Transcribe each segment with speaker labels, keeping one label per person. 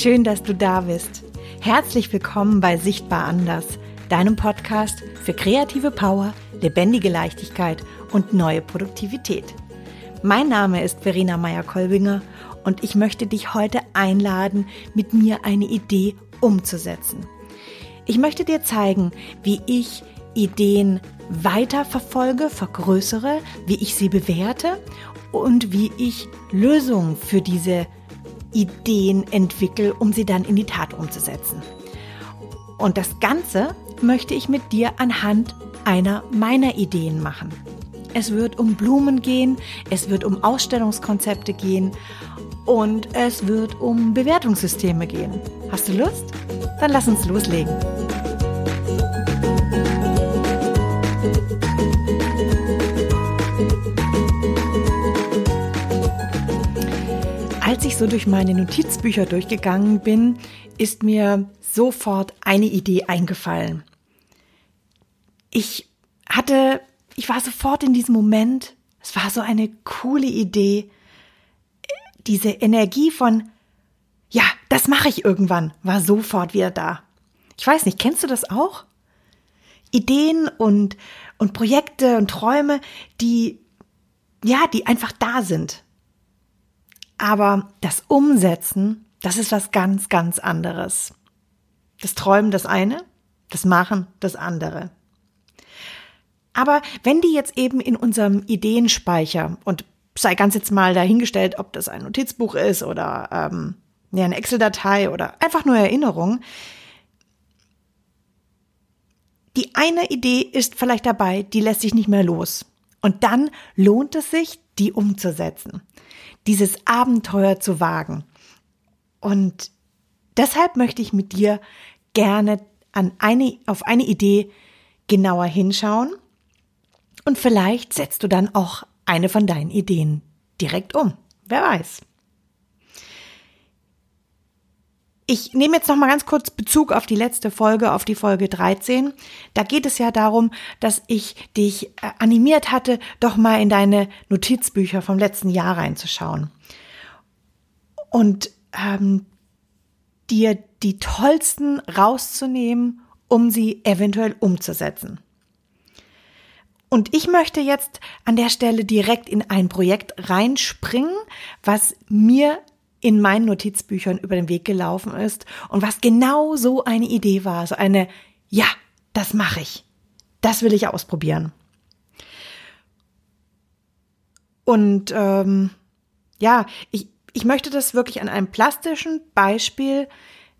Speaker 1: Schön, dass du da bist. Herzlich willkommen bei Sichtbar Anders, deinem Podcast für kreative Power, lebendige Leichtigkeit und neue Produktivität. Mein Name ist Verena Meyer-Kolbinger und ich möchte dich heute einladen, mit mir eine Idee umzusetzen. Ich möchte dir zeigen, wie ich Ideen weiter verfolge, vergrößere, wie ich sie bewerte und wie ich Lösungen für diese Ideen entwickle, um sie dann in die Tat umzusetzen. Und das Ganze möchte ich mit dir anhand einer meiner Ideen machen. Es wird um Blumen gehen, es wird um Ausstellungskonzepte gehen und es wird um Bewertungssysteme gehen. Hast du Lust? Dann lass uns loslegen. So durch meine Notizbücher durchgegangen bin, ist mir sofort eine Idee eingefallen. Ich hatte, ich war sofort in diesem Moment, es war so eine coole Idee, diese Energie von, ja, das mache ich irgendwann, war sofort wieder da. Ich weiß nicht, kennst du das auch? Ideen und, und Projekte und Träume, die, ja, die einfach da sind. Aber das Umsetzen, das ist was ganz, ganz anderes. Das Träumen das eine, das Machen das andere. Aber wenn die jetzt eben in unserem Ideenspeicher und sei ganz jetzt mal dahingestellt, ob das ein Notizbuch ist oder ähm, ja, eine Excel-Datei oder einfach nur Erinnerung, die eine Idee ist vielleicht dabei, die lässt sich nicht mehr los. Und dann lohnt es sich, die umzusetzen dieses Abenteuer zu wagen. Und deshalb möchte ich mit dir gerne an eine, auf eine Idee genauer hinschauen und vielleicht setzt du dann auch eine von deinen Ideen direkt um. Wer weiß. Ich nehme jetzt noch mal ganz kurz Bezug auf die letzte Folge, auf die Folge 13. Da geht es ja darum, dass ich dich äh, animiert hatte, doch mal in deine Notizbücher vom letzten Jahr reinzuschauen und ähm, dir die tollsten rauszunehmen, um sie eventuell umzusetzen. Und ich möchte jetzt an der Stelle direkt in ein Projekt reinspringen, was mir in meinen Notizbüchern über den Weg gelaufen ist und was genau so eine Idee war, so eine, ja, das mache ich, das will ich ausprobieren. Und ähm, ja, ich, ich möchte das wirklich an einem plastischen Beispiel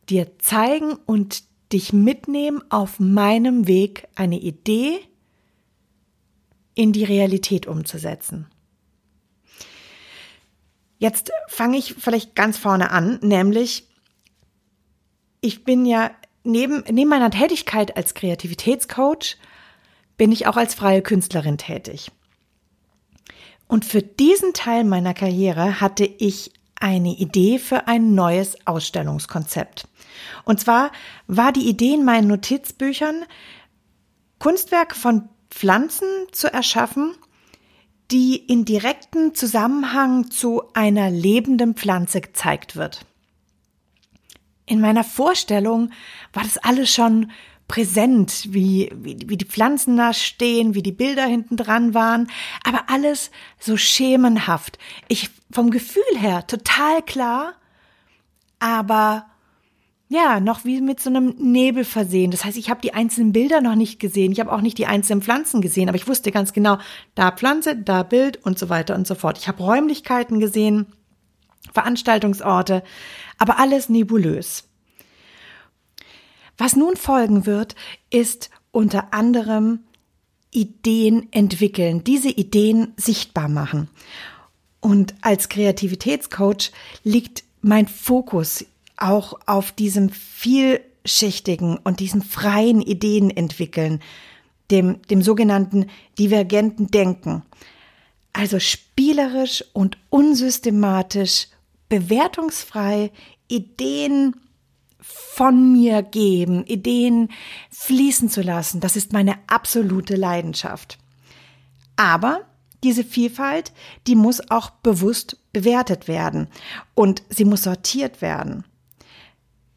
Speaker 1: dir zeigen und dich mitnehmen auf meinem Weg, eine Idee in die Realität umzusetzen. Jetzt fange ich vielleicht ganz vorne an, nämlich ich bin ja neben, neben meiner Tätigkeit als Kreativitätscoach bin ich auch als freie Künstlerin tätig. Und für diesen Teil meiner Karriere hatte ich eine Idee für ein neues Ausstellungskonzept. Und zwar war die Idee in meinen Notizbüchern, Kunstwerke von Pflanzen zu erschaffen, die in direkten Zusammenhang zu einer lebenden Pflanze gezeigt wird. In meiner Vorstellung war das alles schon präsent, wie, wie, wie die Pflanzen da stehen, wie die Bilder hinten dran waren, aber alles so schemenhaft. Ich vom Gefühl her total klar, aber ja, noch wie mit so einem Nebel versehen. Das heißt, ich habe die einzelnen Bilder noch nicht gesehen. Ich habe auch nicht die einzelnen Pflanzen gesehen, aber ich wusste ganz genau, da Pflanze, da Bild und so weiter und so fort. Ich habe Räumlichkeiten gesehen, Veranstaltungsorte, aber alles nebulös. Was nun folgen wird, ist unter anderem Ideen entwickeln, diese Ideen sichtbar machen. Und als Kreativitätscoach liegt mein Fokus auch auf diesem vielschichtigen und diesem freien Ideen entwickeln, dem, dem sogenannten divergenten Denken. Also spielerisch und unsystematisch, bewertungsfrei Ideen von mir geben, Ideen fließen zu lassen. Das ist meine absolute Leidenschaft. Aber diese Vielfalt, die muss auch bewusst bewertet werden und sie muss sortiert werden.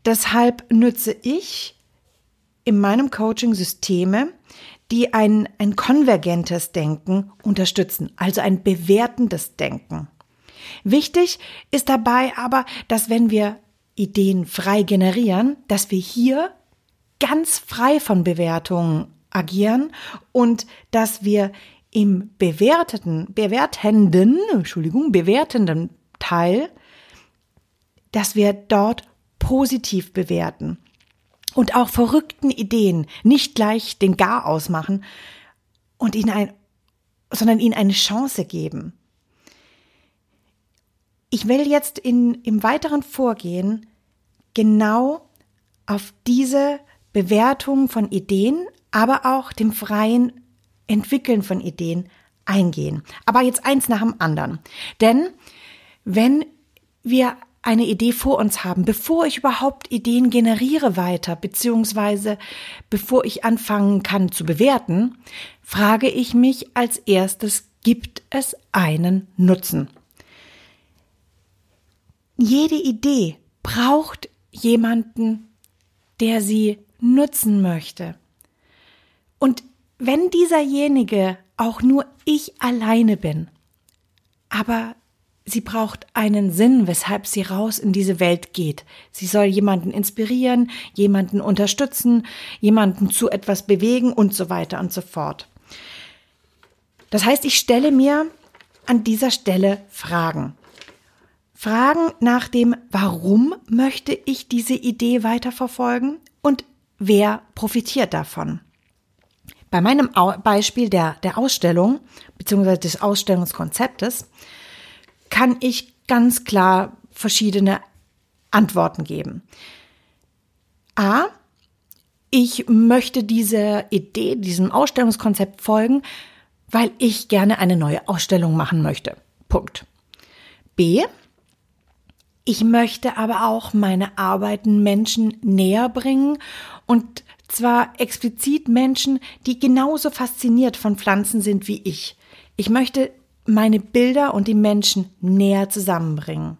Speaker 1: Deshalb nütze ich in meinem Coaching Systeme, die ein, ein konvergentes Denken unterstützen, also ein bewertendes Denken. Wichtig ist dabei aber, dass wenn wir Ideen frei generieren, dass wir hier ganz frei von Bewertungen agieren und dass wir im bewerteten, bewertenden, Entschuldigung, bewertenden Teil, dass wir dort positiv bewerten und auch verrückten Ideen nicht gleich den Gar ausmachen und ihnen ein, sondern ihnen eine Chance geben. Ich will jetzt in, im weiteren Vorgehen genau auf diese Bewertung von Ideen, aber auch dem freien Entwickeln von Ideen eingehen. Aber jetzt eins nach dem anderen. Denn wenn wir eine Idee vor uns haben, bevor ich überhaupt Ideen generiere weiter, beziehungsweise bevor ich anfangen kann zu bewerten, frage ich mich als erstes, gibt es einen Nutzen? Jede Idee braucht jemanden, der sie nutzen möchte. Und wenn dieserjenige auch nur ich alleine bin, aber sie braucht einen Sinn, weshalb sie raus in diese Welt geht. Sie soll jemanden inspirieren, jemanden unterstützen, jemanden zu etwas bewegen und so weiter und so fort. Das heißt, ich stelle mir an dieser Stelle Fragen. Fragen nach dem, warum möchte ich diese Idee weiterverfolgen und wer profitiert davon. Bei meinem Beispiel der, der Ausstellung bzw. des Ausstellungskonzeptes kann ich ganz klar verschiedene Antworten geben. A, ich möchte dieser Idee, diesem Ausstellungskonzept folgen, weil ich gerne eine neue Ausstellung machen möchte. Punkt. B, ich möchte aber auch meine Arbeiten Menschen näher bringen und zwar explizit Menschen, die genauso fasziniert von Pflanzen sind wie ich. Ich möchte meine Bilder und die Menschen näher zusammenbringen.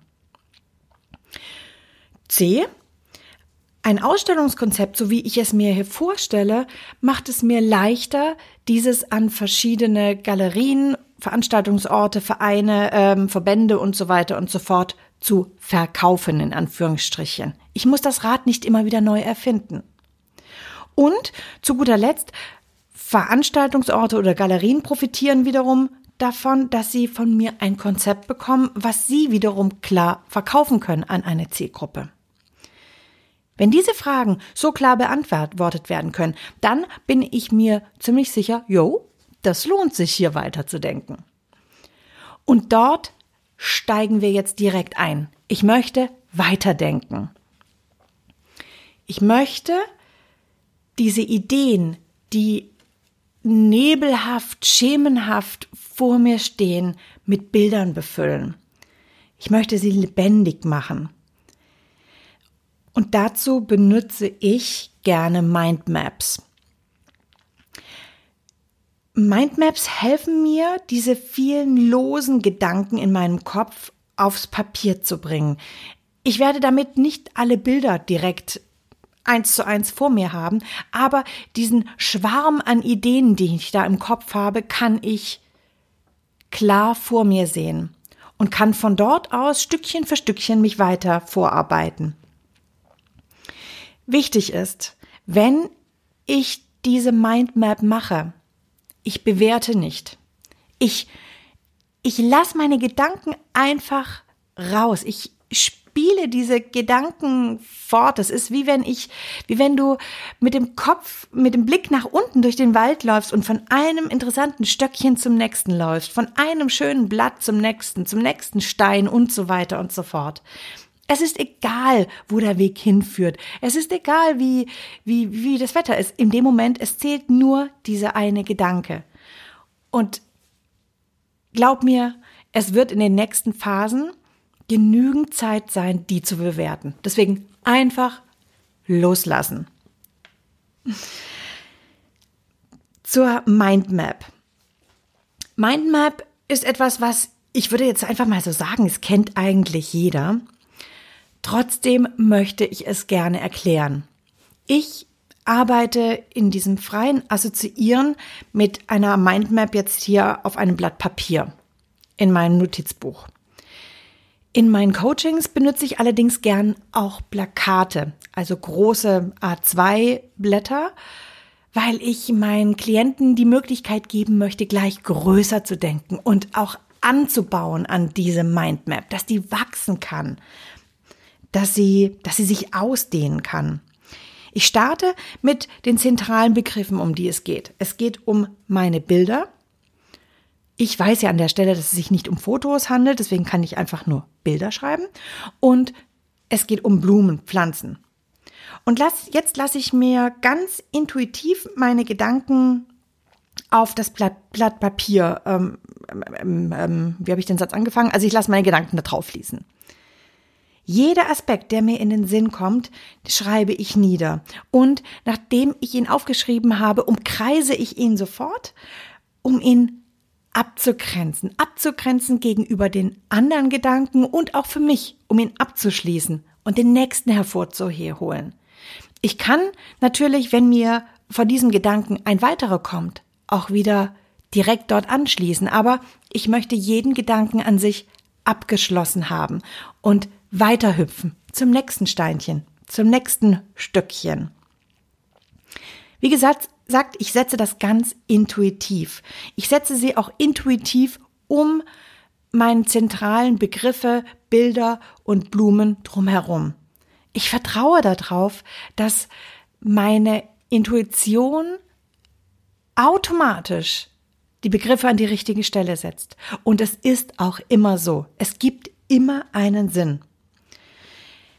Speaker 1: C. Ein Ausstellungskonzept, so wie ich es mir hier vorstelle, macht es mir leichter, dieses an verschiedene Galerien, Veranstaltungsorte, Vereine, ähm, Verbände und so weiter und so fort zu verkaufen, in Anführungsstrichen. Ich muss das Rad nicht immer wieder neu erfinden. Und zu guter Letzt, Veranstaltungsorte oder Galerien profitieren wiederum davon, dass sie von mir ein Konzept bekommen, was sie wiederum klar verkaufen können an eine Zielgruppe. Wenn diese Fragen so klar beantwortet werden können, dann bin ich mir ziemlich sicher, jo, das lohnt sich hier weiterzudenken. Und dort steigen wir jetzt direkt ein. Ich möchte weiterdenken. Ich möchte diese Ideen, die nebelhaft, schemenhaft vor mir stehen, mit Bildern befüllen. Ich möchte sie lebendig machen. Und dazu benutze ich gerne Mindmaps. Mindmaps helfen mir, diese vielen losen Gedanken in meinem Kopf aufs Papier zu bringen. Ich werde damit nicht alle Bilder direkt eins zu eins vor mir haben, aber diesen Schwarm an Ideen, die ich da im Kopf habe, kann ich klar vor mir sehen und kann von dort aus Stückchen für Stückchen mich weiter vorarbeiten. Wichtig ist, wenn ich diese Mindmap mache, ich bewerte nicht. Ich, ich lasse meine Gedanken einfach raus. Ich spiele diese Gedanken fort. Das ist wie wenn ich, wie wenn du mit dem Kopf, mit dem Blick nach unten durch den Wald läufst und von einem interessanten Stöckchen zum nächsten läufst, von einem schönen Blatt zum nächsten, zum nächsten Stein und so weiter und so fort. Es ist egal, wo der Weg hinführt. Es ist egal, wie, wie, wie das Wetter ist. In dem Moment, es zählt nur dieser eine Gedanke. Und glaub mir, es wird in den nächsten Phasen genügend Zeit sein, die zu bewerten. Deswegen einfach loslassen. Zur Mindmap. Mindmap ist etwas, was ich würde jetzt einfach mal so sagen, es kennt eigentlich jeder. Trotzdem möchte ich es gerne erklären. Ich arbeite in diesem freien Assoziieren mit einer Mindmap jetzt hier auf einem Blatt Papier in meinem Notizbuch. In meinen Coachings benutze ich allerdings gern auch Plakate, also große A2-Blätter, weil ich meinen Klienten die Möglichkeit geben möchte, gleich größer zu denken und auch anzubauen an diese Mindmap, dass die wachsen kann, dass sie, dass sie sich ausdehnen kann. Ich starte mit den zentralen Begriffen, um die es geht. Es geht um meine Bilder, ich weiß ja an der Stelle, dass es sich nicht um Fotos handelt, deswegen kann ich einfach nur Bilder schreiben. Und es geht um Blumen, Pflanzen. Und lass, jetzt lasse ich mir ganz intuitiv meine Gedanken auf das Blatt, Blatt Papier, ähm, ähm, ähm, wie habe ich den Satz angefangen? Also ich lasse meine Gedanken da drauf fließen. Jeder Aspekt, der mir in den Sinn kommt, schreibe ich nieder. Und nachdem ich ihn aufgeschrieben habe, umkreise ich ihn sofort, um ihn abzugrenzen, abzugrenzen gegenüber den anderen Gedanken und auch für mich, um ihn abzuschließen und den nächsten hervorzuholen. Ich kann natürlich, wenn mir von diesem Gedanken ein weiterer kommt, auch wieder direkt dort anschließen, aber ich möchte jeden Gedanken an sich abgeschlossen haben und weiterhüpfen zum nächsten Steinchen, zum nächsten Stückchen. Wie gesagt, sagt, ich setze das ganz intuitiv. Ich setze sie auch intuitiv um meinen zentralen Begriffe, Bilder und Blumen drumherum. Ich vertraue darauf, dass meine Intuition automatisch die Begriffe an die richtige Stelle setzt. Und es ist auch immer so. Es gibt immer einen Sinn.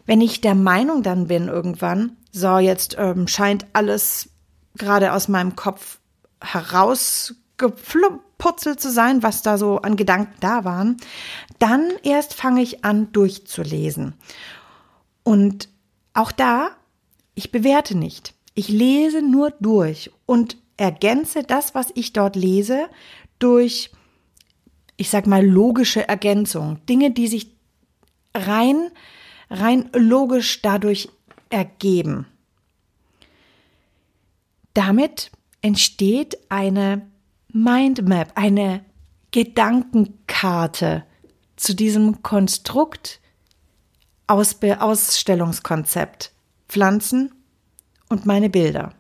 Speaker 1: Wenn ich der Meinung dann bin irgendwann, so jetzt ähm, scheint alles gerade aus meinem Kopf herausgeputzelt zu sein, was da so an Gedanken da waren, dann erst fange ich an durchzulesen. Und auch da, ich bewerte nicht. Ich lese nur durch und ergänze das, was ich dort lese, durch, ich sag mal, logische Ergänzung. Dinge, die sich rein, rein logisch dadurch ergeben. Damit entsteht eine Mindmap, eine Gedankenkarte zu diesem Konstrukt aus Ausstellungskonzept Pflanzen und meine Bilder.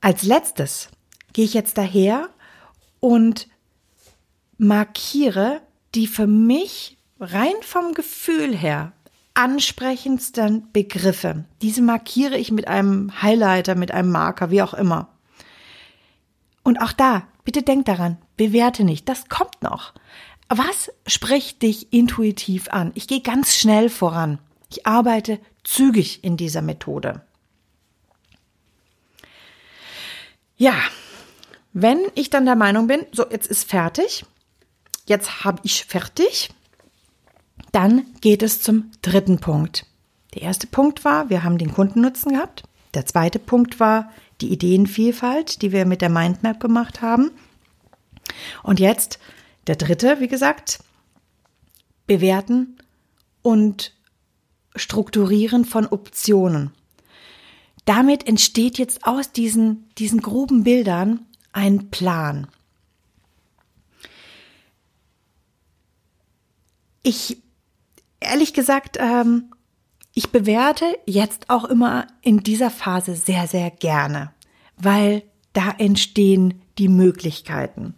Speaker 1: Als letztes gehe ich jetzt daher und markiere die für mich rein vom Gefühl her ansprechendsten Begriffe. Diese markiere ich mit einem Highlighter, mit einem Marker, wie auch immer. Und auch da, bitte denk daran, bewerte nicht, das kommt noch. Was spricht dich intuitiv an? Ich gehe ganz schnell voran. Ich arbeite zügig in dieser Methode. Ja, wenn ich dann der Meinung bin, so jetzt ist fertig, jetzt habe ich fertig, dann geht es zum dritten Punkt. Der erste Punkt war, wir haben den Kundennutzen gehabt. Der zweite Punkt war die Ideenvielfalt, die wir mit der Mindmap gemacht haben. Und jetzt der dritte, wie gesagt, bewerten und strukturieren von Optionen. Damit entsteht jetzt aus diesen, diesen groben Bildern ein Plan. Ich ehrlich gesagt, ähm, ich bewerte jetzt auch immer in dieser Phase sehr, sehr gerne, weil da entstehen die Möglichkeiten.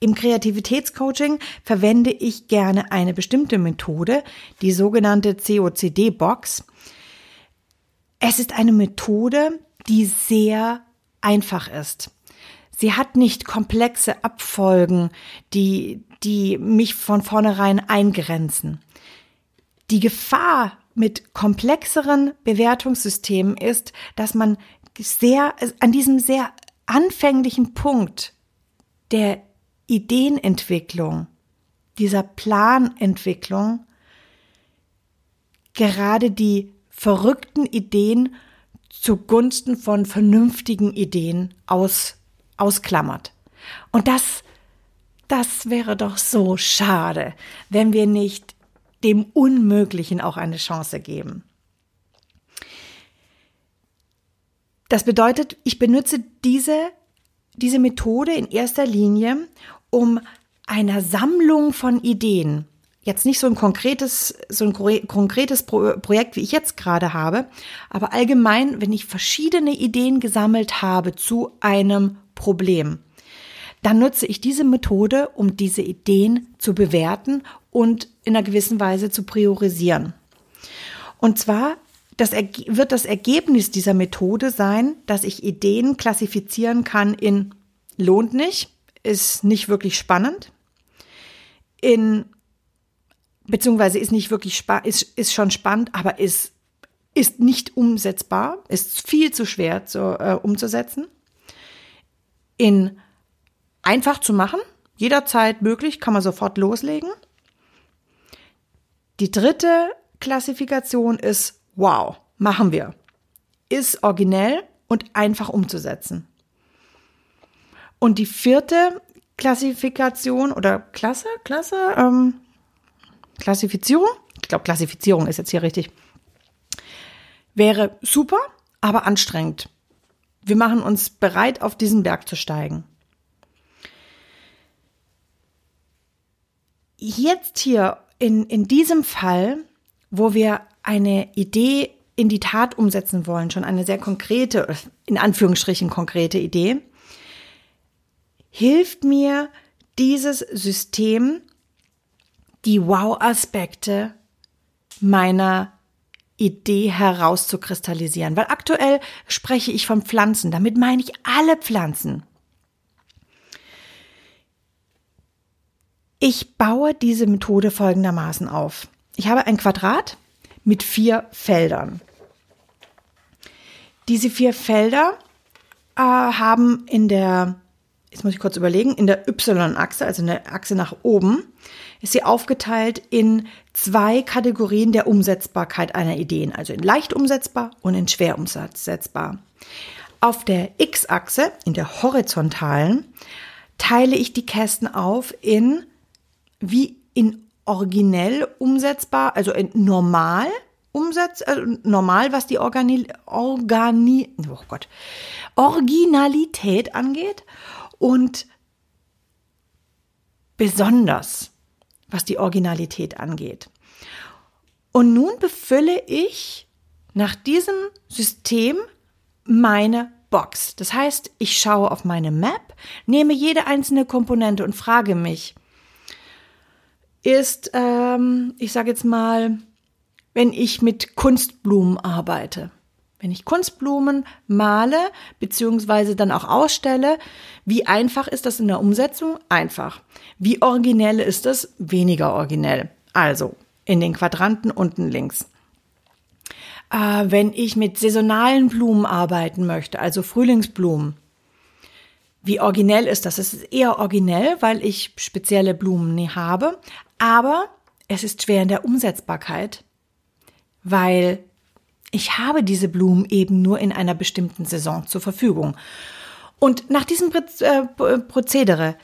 Speaker 1: Im Kreativitätscoaching verwende ich gerne eine bestimmte Methode, die sogenannte COCD-Box. Es ist eine Methode, die sehr einfach ist. Sie hat nicht komplexe Abfolgen, die, die mich von vornherein eingrenzen. Die Gefahr mit komplexeren Bewertungssystemen ist, dass man sehr, an diesem sehr anfänglichen Punkt der Ideenentwicklung, dieser Planentwicklung, gerade die verrückten Ideen zugunsten von vernünftigen Ideen aus, ausklammert. Und das das wäre doch so schade, wenn wir nicht dem Unmöglichen auch eine Chance geben. Das bedeutet, ich benutze diese, diese Methode in erster Linie, um einer Sammlung von Ideen, jetzt nicht so ein konkretes, so ein konkretes Projekt, wie ich jetzt gerade habe, aber allgemein, wenn ich verschiedene Ideen gesammelt habe zu einem Problem, dann nutze ich diese Methode, um diese Ideen zu bewerten und in einer gewissen Weise zu priorisieren. Und zwar das wird das Ergebnis dieser Methode sein, dass ich Ideen klassifizieren kann in lohnt nicht, ist nicht wirklich spannend, in beziehungsweise ist nicht wirklich ist, ist schon spannend, aber ist, ist nicht umsetzbar, ist viel zu schwer zu, äh, umzusetzen. In einfach zu machen, jederzeit möglich, kann man sofort loslegen. Die dritte Klassifikation ist wow, machen wir. Ist originell und einfach umzusetzen. Und die vierte Klassifikation oder Klasse, Klasse, ähm, Klassifizierung, ich glaube Klassifizierung ist jetzt hier richtig, wäre super, aber anstrengend. Wir machen uns bereit, auf diesen Berg zu steigen. Jetzt hier in, in diesem Fall, wo wir eine Idee in die Tat umsetzen wollen, schon eine sehr konkrete, in Anführungsstrichen konkrete Idee, hilft mir dieses System, die Wow-Aspekte meiner Idee herauszukristallisieren. Weil aktuell spreche ich von Pflanzen, damit meine ich alle Pflanzen. Ich baue diese Methode folgendermaßen auf. Ich habe ein Quadrat mit vier Feldern. Diese vier Felder äh, haben in der jetzt muss ich kurz überlegen, in der Y-Achse, also in der Achse nach oben, ist sie aufgeteilt in zwei Kategorien der Umsetzbarkeit einer Ideen, also in leicht umsetzbar und in schwer umsetzbar. Auf der X-Achse, in der horizontalen, teile ich die Kästen auf in wie in originell umsetzbar, also in normal umsetz, also normal, was die Organi, Organi, oh Gott, Originalität angeht und besonders, was die Originalität angeht. Und nun befülle ich nach diesem System meine Box. Das heißt, ich schaue auf meine Map, nehme jede einzelne Komponente und frage mich, ist, ähm, ich sage jetzt mal, wenn ich mit Kunstblumen arbeite, wenn ich Kunstblumen male beziehungsweise dann auch ausstelle, wie einfach ist das in der Umsetzung? Einfach. Wie originell ist das? Weniger originell. Also in den Quadranten unten links. Äh, wenn ich mit saisonalen Blumen arbeiten möchte, also Frühlingsblumen, wie originell ist das? Es ist eher originell, weil ich spezielle Blumen nie habe, aber es ist schwer in der Umsetzbarkeit, weil ich habe diese Blumen eben nur in einer bestimmten Saison zur Verfügung. Und nach diesem äh, Prozedere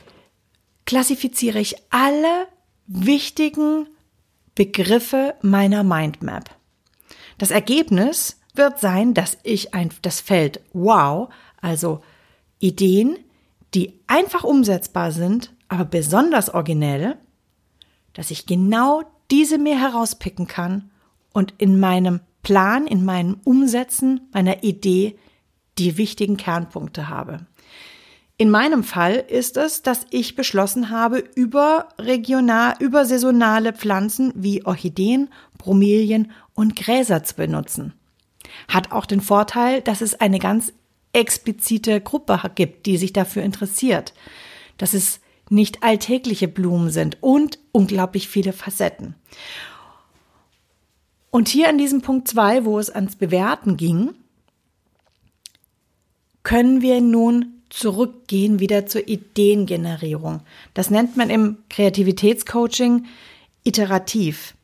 Speaker 1: klassifiziere ich alle wichtigen Begriffe meiner Mindmap. Das Ergebnis wird sein, dass ich ein, das Feld Wow, also Ideen, die einfach umsetzbar sind, aber besonders originell, dass ich genau diese mir herauspicken kann und in meinem Plan, in meinem Umsetzen meiner Idee die wichtigen Kernpunkte habe. In meinem Fall ist es, dass ich beschlossen habe, über regional, über saisonale Pflanzen wie Orchideen, Bromelien und Gräser zu benutzen. Hat auch den Vorteil, dass es eine ganz explizite Gruppe gibt, die sich dafür interessiert. Dass es nicht alltägliche Blumen sind und unglaublich viele Facetten. Und hier an diesem Punkt zwei, wo es ans Bewerten ging, können wir nun zurückgehen wieder zur Ideengenerierung. Das nennt man im Kreativitätscoaching iterativ.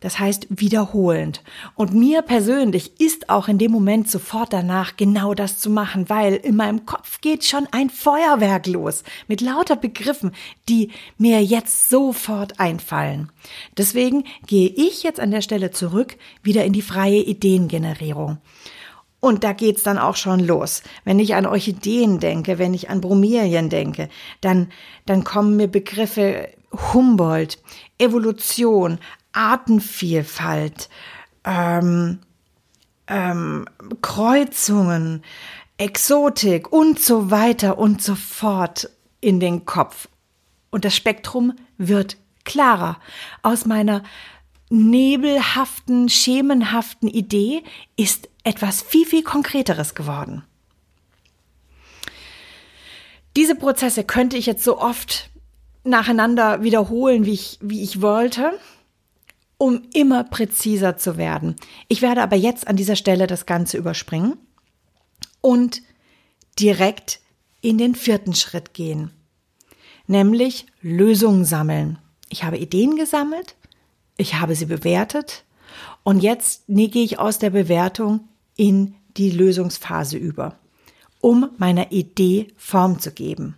Speaker 1: Das heißt wiederholend. Und mir persönlich ist auch in dem Moment sofort danach genau das zu machen, weil in meinem Kopf geht schon ein Feuerwerk los mit lauter Begriffen, die mir jetzt sofort einfallen. Deswegen gehe ich jetzt an der Stelle zurück wieder in die freie Ideengenerierung. Und da geht's dann auch schon los. Wenn ich an Orchideen denke, wenn ich an Bromelien denke, dann, dann kommen mir Begriffe Humboldt, Evolution, Artenvielfalt, ähm, ähm, Kreuzungen, Exotik und so weiter und so fort in den Kopf. Und das Spektrum wird klarer. Aus meiner nebelhaften, schemenhaften Idee ist etwas viel, viel Konkreteres geworden. Diese Prozesse könnte ich jetzt so oft nacheinander wiederholen, wie ich, wie ich wollte, um immer präziser zu werden. Ich werde aber jetzt an dieser Stelle das Ganze überspringen und direkt in den vierten Schritt gehen, nämlich Lösungen sammeln. Ich habe Ideen gesammelt, ich habe sie bewertet und jetzt gehe ich aus der Bewertung in die Lösungsphase über, um meiner Idee Form zu geben.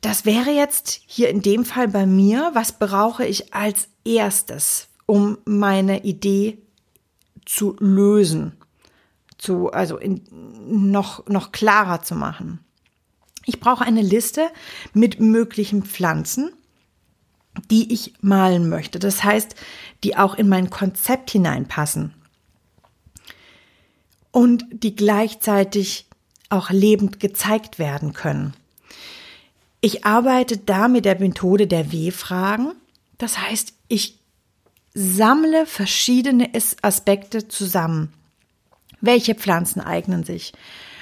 Speaker 1: Das wäre jetzt hier in dem Fall bei mir, was brauche ich als erstes, um meine Idee zu lösen, zu, also in, noch, noch klarer zu machen. Ich brauche eine Liste mit möglichen Pflanzen, die ich malen möchte. Das heißt, die auch in mein Konzept hineinpassen und die gleichzeitig auch lebend gezeigt werden können. Ich arbeite da mit der Methode der W-Fragen. Das heißt, ich sammle verschiedene Aspekte zusammen. Welche Pflanzen eignen sich?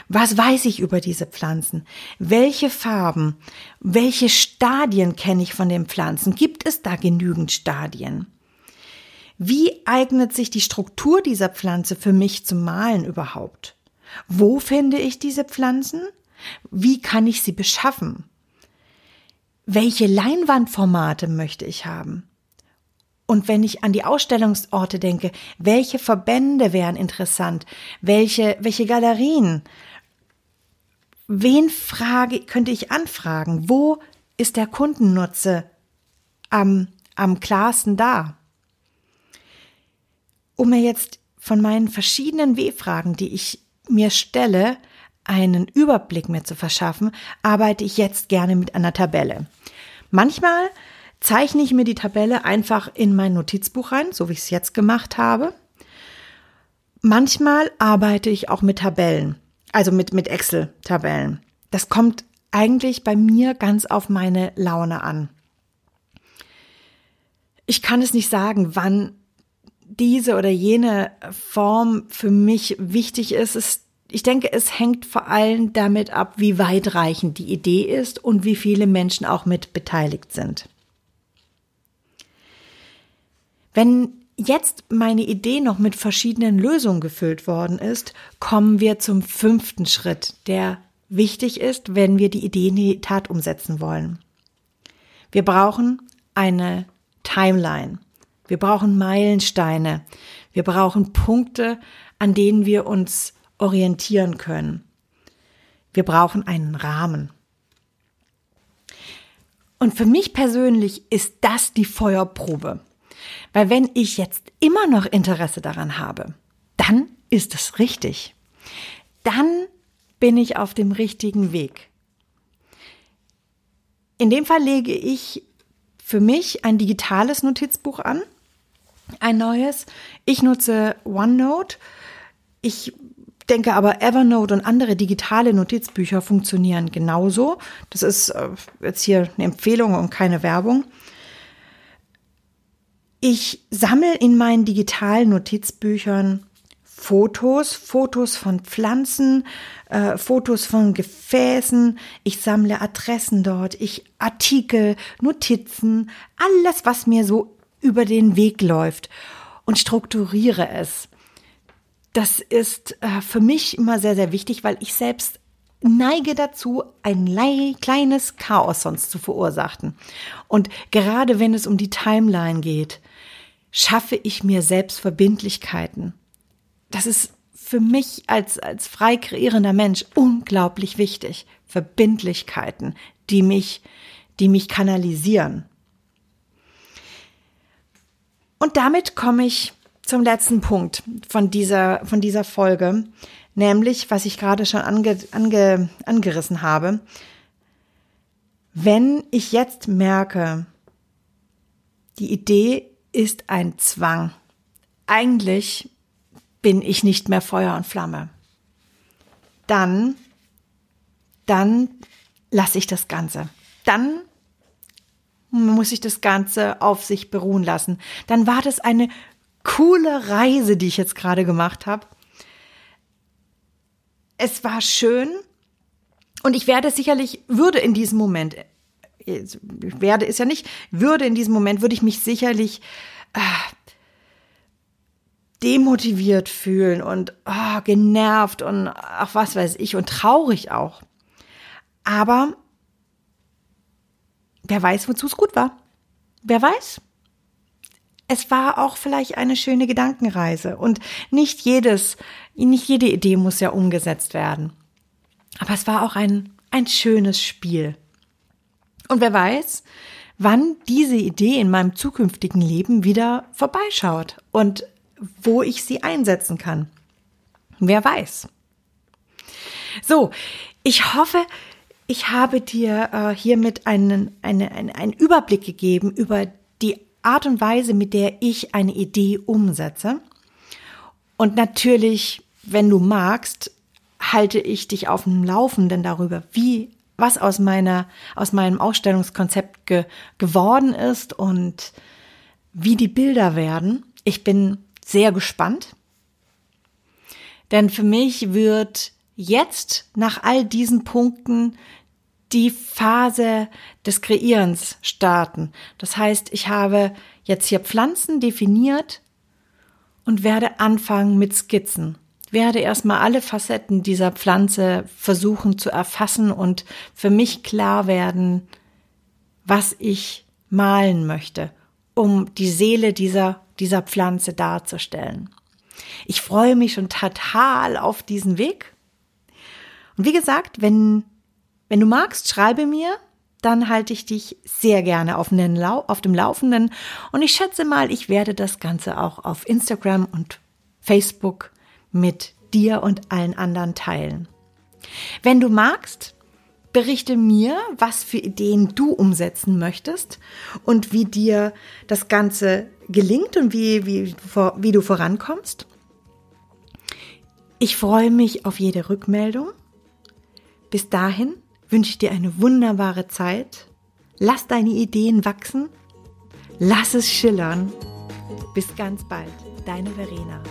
Speaker 1: Was weiß ich über diese Pflanzen? Welche Farben? Welche Stadien kenne ich von den Pflanzen? Gibt es da genügend Stadien? Wie eignet sich die Struktur dieser Pflanze für mich zum Malen überhaupt? Wo finde ich diese Pflanzen? Wie kann ich sie beschaffen? Welche Leinwandformate möchte ich haben? Und wenn ich an die Ausstellungsorte denke, welche Verbände wären interessant? Welche, welche Galerien? Wen frage, könnte ich anfragen? Wo ist der Kundennutze am, am klarsten da? Um mir jetzt von meinen verschiedenen W-Fragen, die ich mir stelle, einen Überblick mir zu verschaffen, arbeite ich jetzt gerne mit einer Tabelle. Manchmal zeichne ich mir die Tabelle einfach in mein Notizbuch rein, so wie ich es jetzt gemacht habe. Manchmal arbeite ich auch mit Tabellen also mit, mit Excel-Tabellen. Das kommt eigentlich bei mir ganz auf meine Laune an. Ich kann es nicht sagen, wann diese oder jene Form für mich wichtig ist. Es, ich denke, es hängt vor allem damit ab, wie weitreichend die Idee ist und wie viele Menschen auch mit beteiligt sind. Wenn jetzt meine Idee noch mit verschiedenen Lösungen gefüllt worden ist, kommen wir zum fünften Schritt, der wichtig ist, wenn wir die Idee in die Tat umsetzen wollen. Wir brauchen eine Timeline. Wir brauchen Meilensteine. Wir brauchen Punkte, an denen wir uns orientieren können. Wir brauchen einen Rahmen. Und für mich persönlich ist das die Feuerprobe. Weil wenn ich jetzt immer noch Interesse daran habe, dann ist es richtig. Dann bin ich auf dem richtigen Weg. In dem Fall lege ich für mich ein digitales Notizbuch an, ein neues. Ich nutze OneNote. Ich denke aber, Evernote und andere digitale Notizbücher funktionieren genauso. Das ist äh, jetzt hier eine Empfehlung und keine Werbung. Ich sammle in meinen digitalen Notizbüchern Fotos, Fotos von Pflanzen, äh, Fotos von Gefäßen. Ich sammle Adressen dort, ich Artikel, Notizen, alles, was mir so über den Weg läuft und strukturiere es. Das ist äh, für mich immer sehr, sehr wichtig, weil ich selbst neige dazu, ein kleines Chaos sonst zu verursachen. Und gerade wenn es um die Timeline geht, schaffe ich mir selbst Verbindlichkeiten. Das ist für mich als, als frei kreierender Mensch unglaublich wichtig. Verbindlichkeiten, die mich, die mich kanalisieren. Und damit komme ich zum letzten Punkt von dieser, von dieser Folge, nämlich, was ich gerade schon ange, ange, angerissen habe. Wenn ich jetzt merke, die Idee ist ein Zwang. Eigentlich bin ich nicht mehr Feuer und Flamme. Dann, dann lasse ich das Ganze. Dann muss ich das Ganze auf sich beruhen lassen. Dann war das eine coole Reise, die ich jetzt gerade gemacht habe. Es war schön und ich werde sicherlich, würde in diesem Moment, werde es ja nicht, würde in diesem Moment, würde ich mich sicherlich äh, demotiviert fühlen und oh, genervt und ach was weiß ich und traurig auch. Aber wer weiß, wozu es gut war. Wer weiß? Es war auch vielleicht eine schöne Gedankenreise und nicht jedes, nicht jede Idee muss ja umgesetzt werden. Aber es war auch ein, ein schönes Spiel. Und wer weiß, wann diese Idee in meinem zukünftigen Leben wieder vorbeischaut und wo ich sie einsetzen kann. Wer weiß. So, ich hoffe, ich habe dir äh, hiermit einen, eine, eine, einen Überblick gegeben über die Art und Weise, mit der ich eine Idee umsetze. Und natürlich, wenn du magst, halte ich dich auf dem Laufenden darüber, wie was aus meiner aus meinem Ausstellungskonzept ge, geworden ist und wie die Bilder werden. Ich bin sehr gespannt. Denn für mich wird jetzt nach all diesen Punkten die Phase des Kreierens starten. Das heißt, ich habe jetzt hier Pflanzen definiert und werde anfangen mit Skizzen. Werde erstmal alle Facetten dieser Pflanze versuchen zu erfassen und für mich klar werden, was ich malen möchte, um die Seele dieser dieser Pflanze darzustellen. Ich freue mich schon total auf diesen Weg. Und wie gesagt, wenn, wenn du magst, schreibe mir, dann halte ich dich sehr gerne auf, dem Laufenden. Und ich schätze mal, ich werde das Ganze auch auf Instagram und Facebook mit dir und allen anderen teilen. Wenn du magst, Berichte mir, was für Ideen du umsetzen möchtest und wie dir das Ganze gelingt und wie, wie, wie du vorankommst. Ich freue mich auf jede Rückmeldung. Bis dahin wünsche dir eine wunderbare Zeit. Lass deine Ideen wachsen. Lass es schillern. Bis ganz bald. Deine Verena.